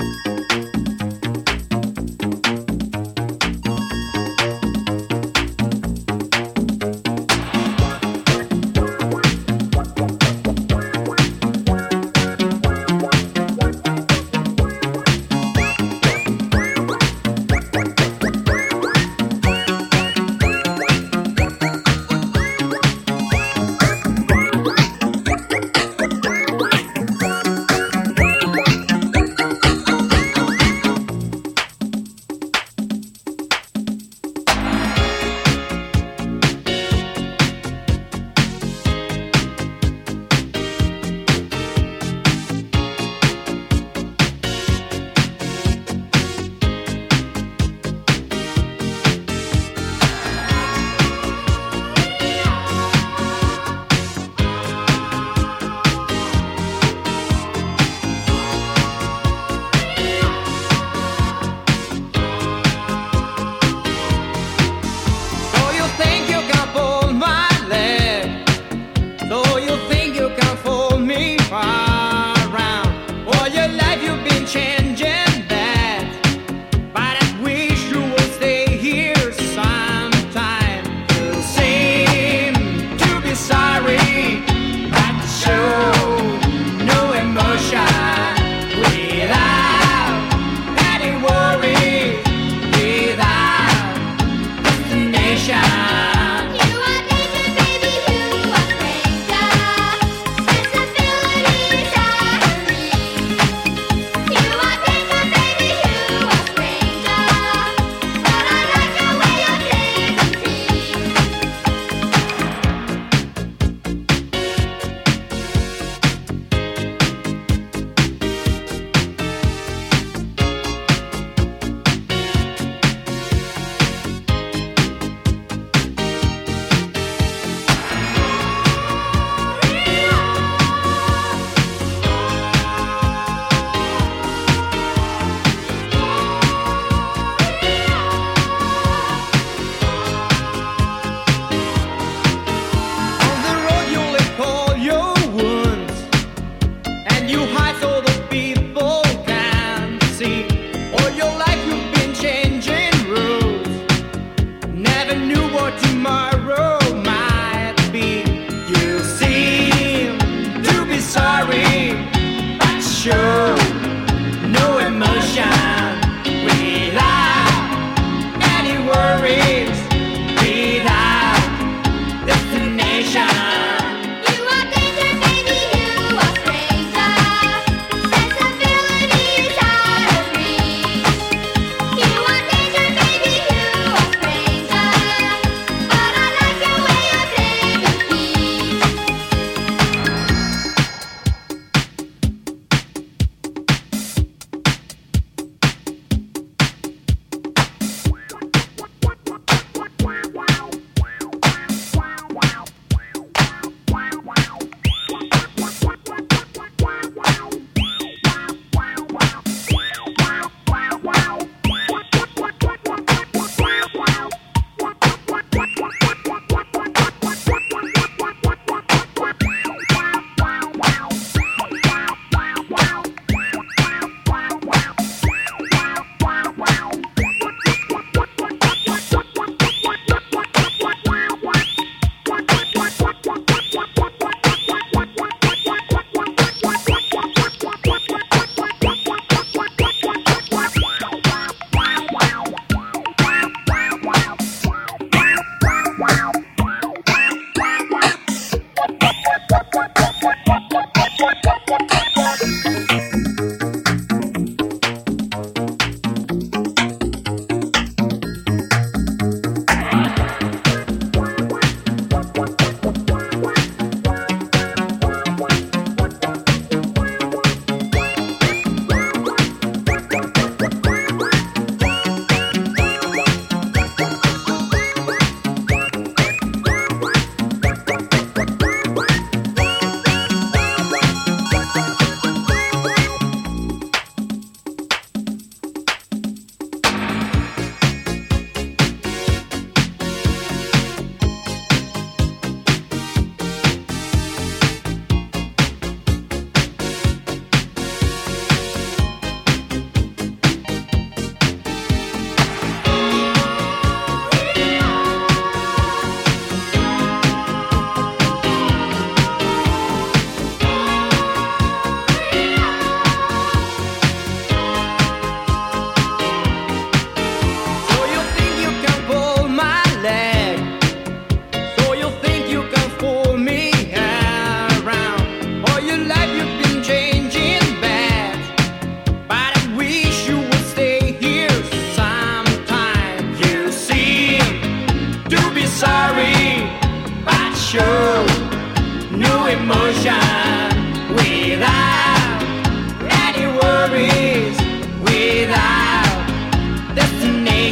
You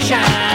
Shine.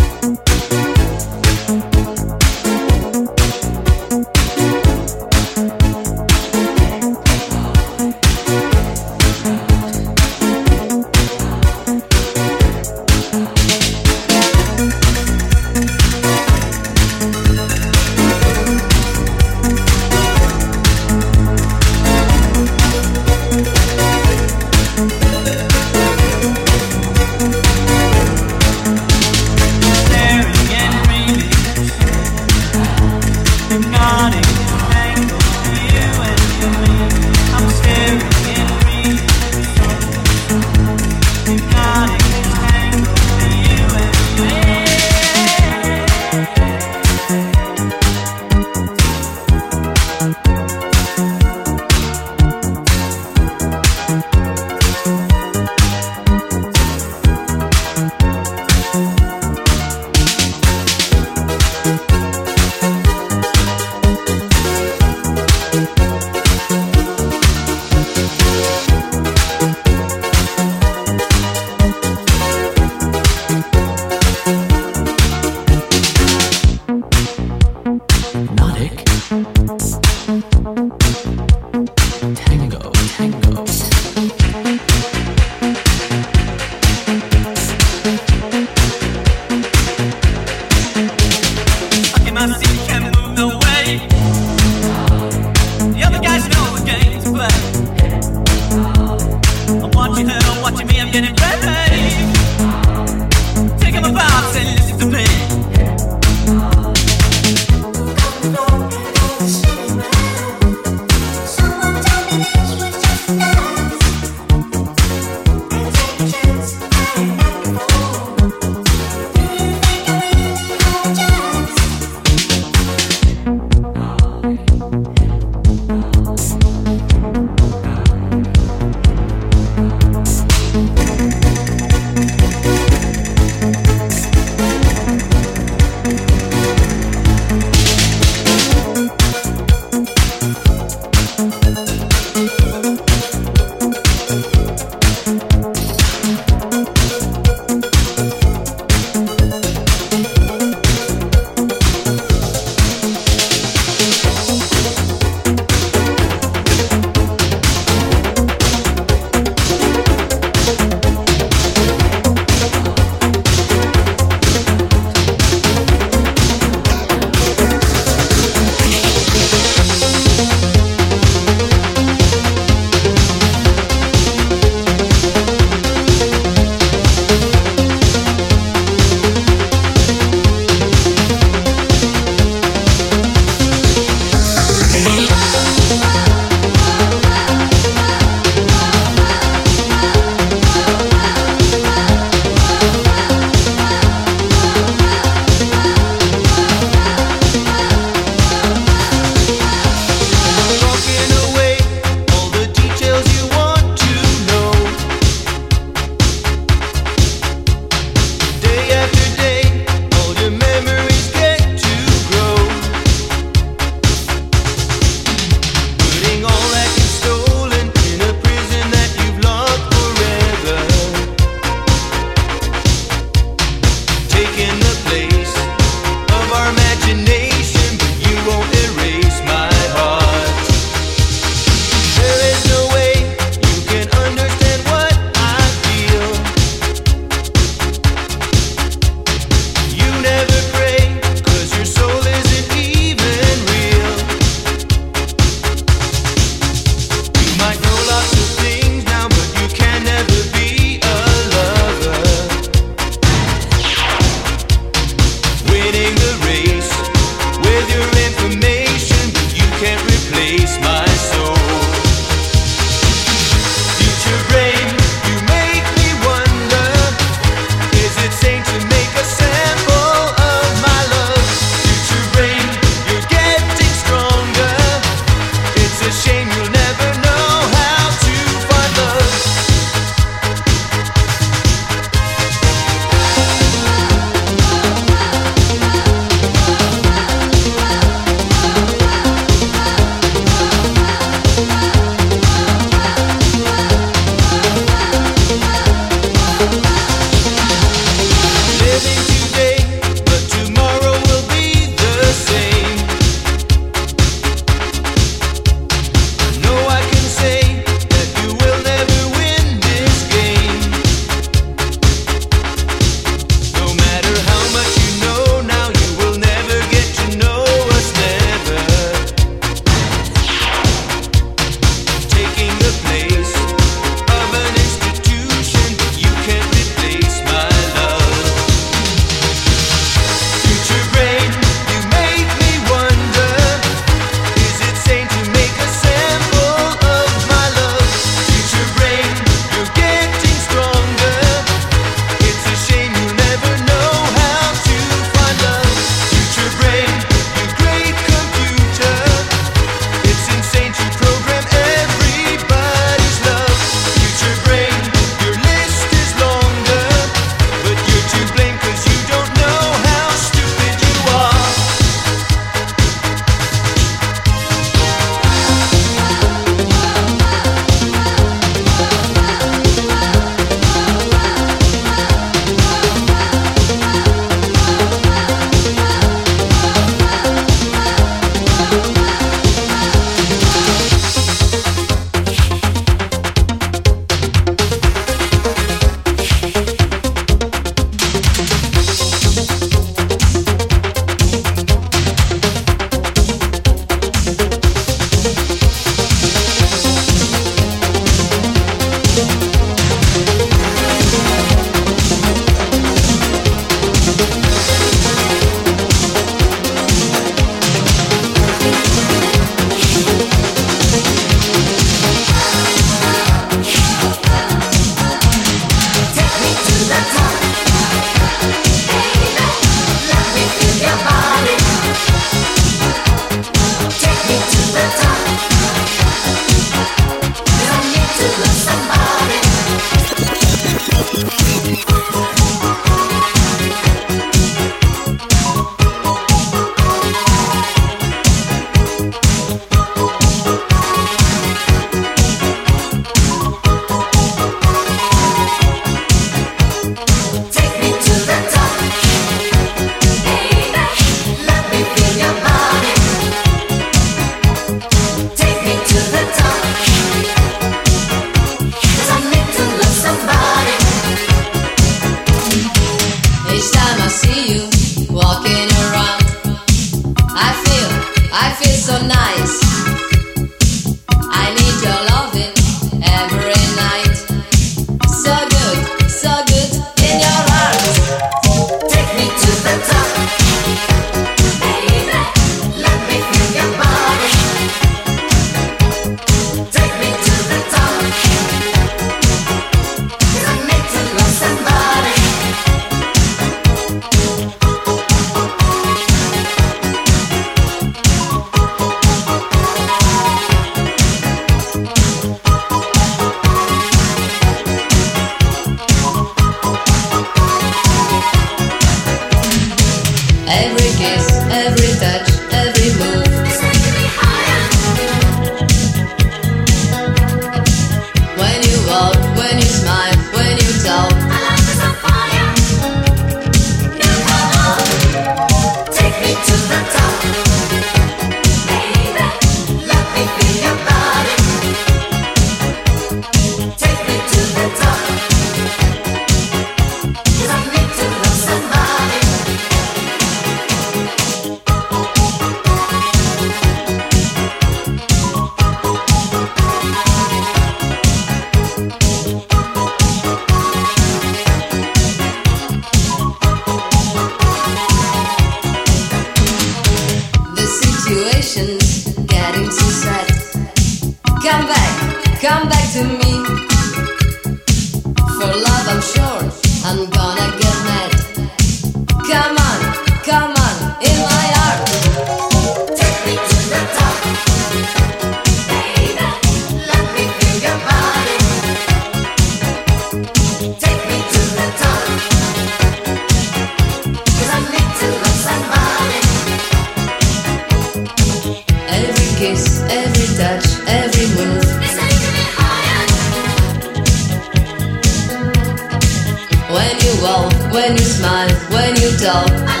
when you smile, when you talk.